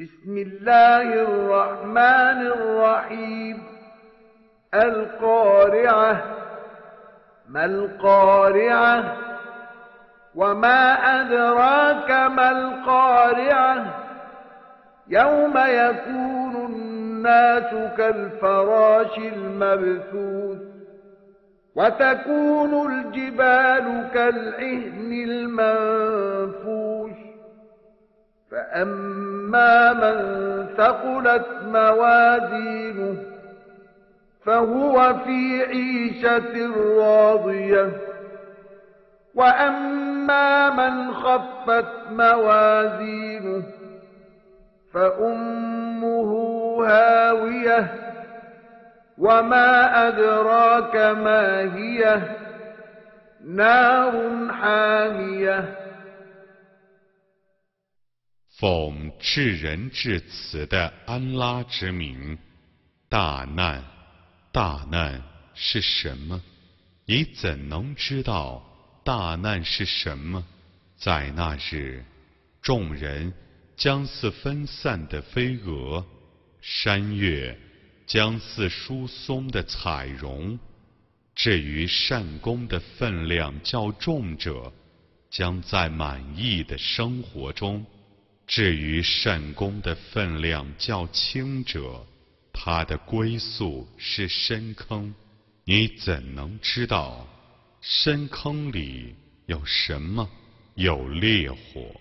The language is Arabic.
بسم الله الرحمن الرحيم. القارعة. ما القارعة؟ وما أدراك ما القارعة؟ يوم يكون الناس كالفراش المبثوث وتكون الجبال كالعهن المنفوش. فأما من ثقلت موازينه فهو في عيشة راضية وأما من خفت موازينه فأمه هاوية وما أدراك ما هي نار حامية 奉至仁至慈的安拉之名，大难，大难是什么？你怎能知道大难是什么？在那日，众人将似分散的飞蛾，山岳将似疏松的彩绒。至于善功的分量较重者，将在满意的生活中。至于善功的分量较轻者，他的归宿是深坑。你怎能知道深坑里有什么？有烈火。